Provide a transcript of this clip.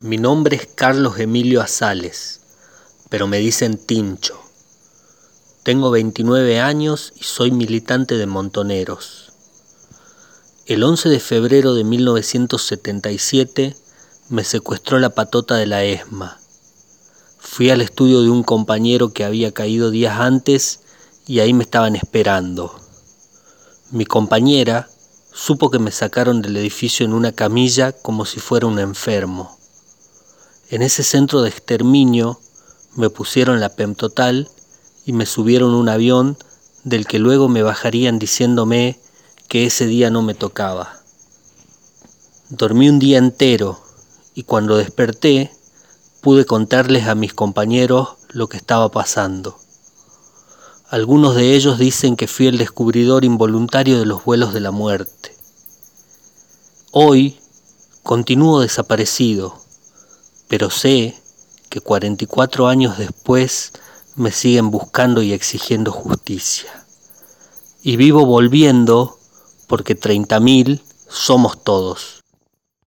Mi nombre es Carlos Emilio Azales, pero me dicen Tincho. Tengo 29 años y soy militante de Montoneros. El 11 de febrero de 1977 me secuestró la patota de la ESMA. Fui al estudio de un compañero que había caído días antes y ahí me estaban esperando. Mi compañera supo que me sacaron del edificio en una camilla como si fuera un enfermo. En ese centro de exterminio me pusieron la PEM total y me subieron un avión del que luego me bajarían diciéndome que ese día no me tocaba. Dormí un día entero y cuando desperté pude contarles a mis compañeros lo que estaba pasando. Algunos de ellos dicen que fui el descubridor involuntario de los vuelos de la muerte. Hoy continúo desaparecido pero sé que 44 años después me siguen buscando y exigiendo justicia. Y vivo volviendo porque 30.000 somos todos.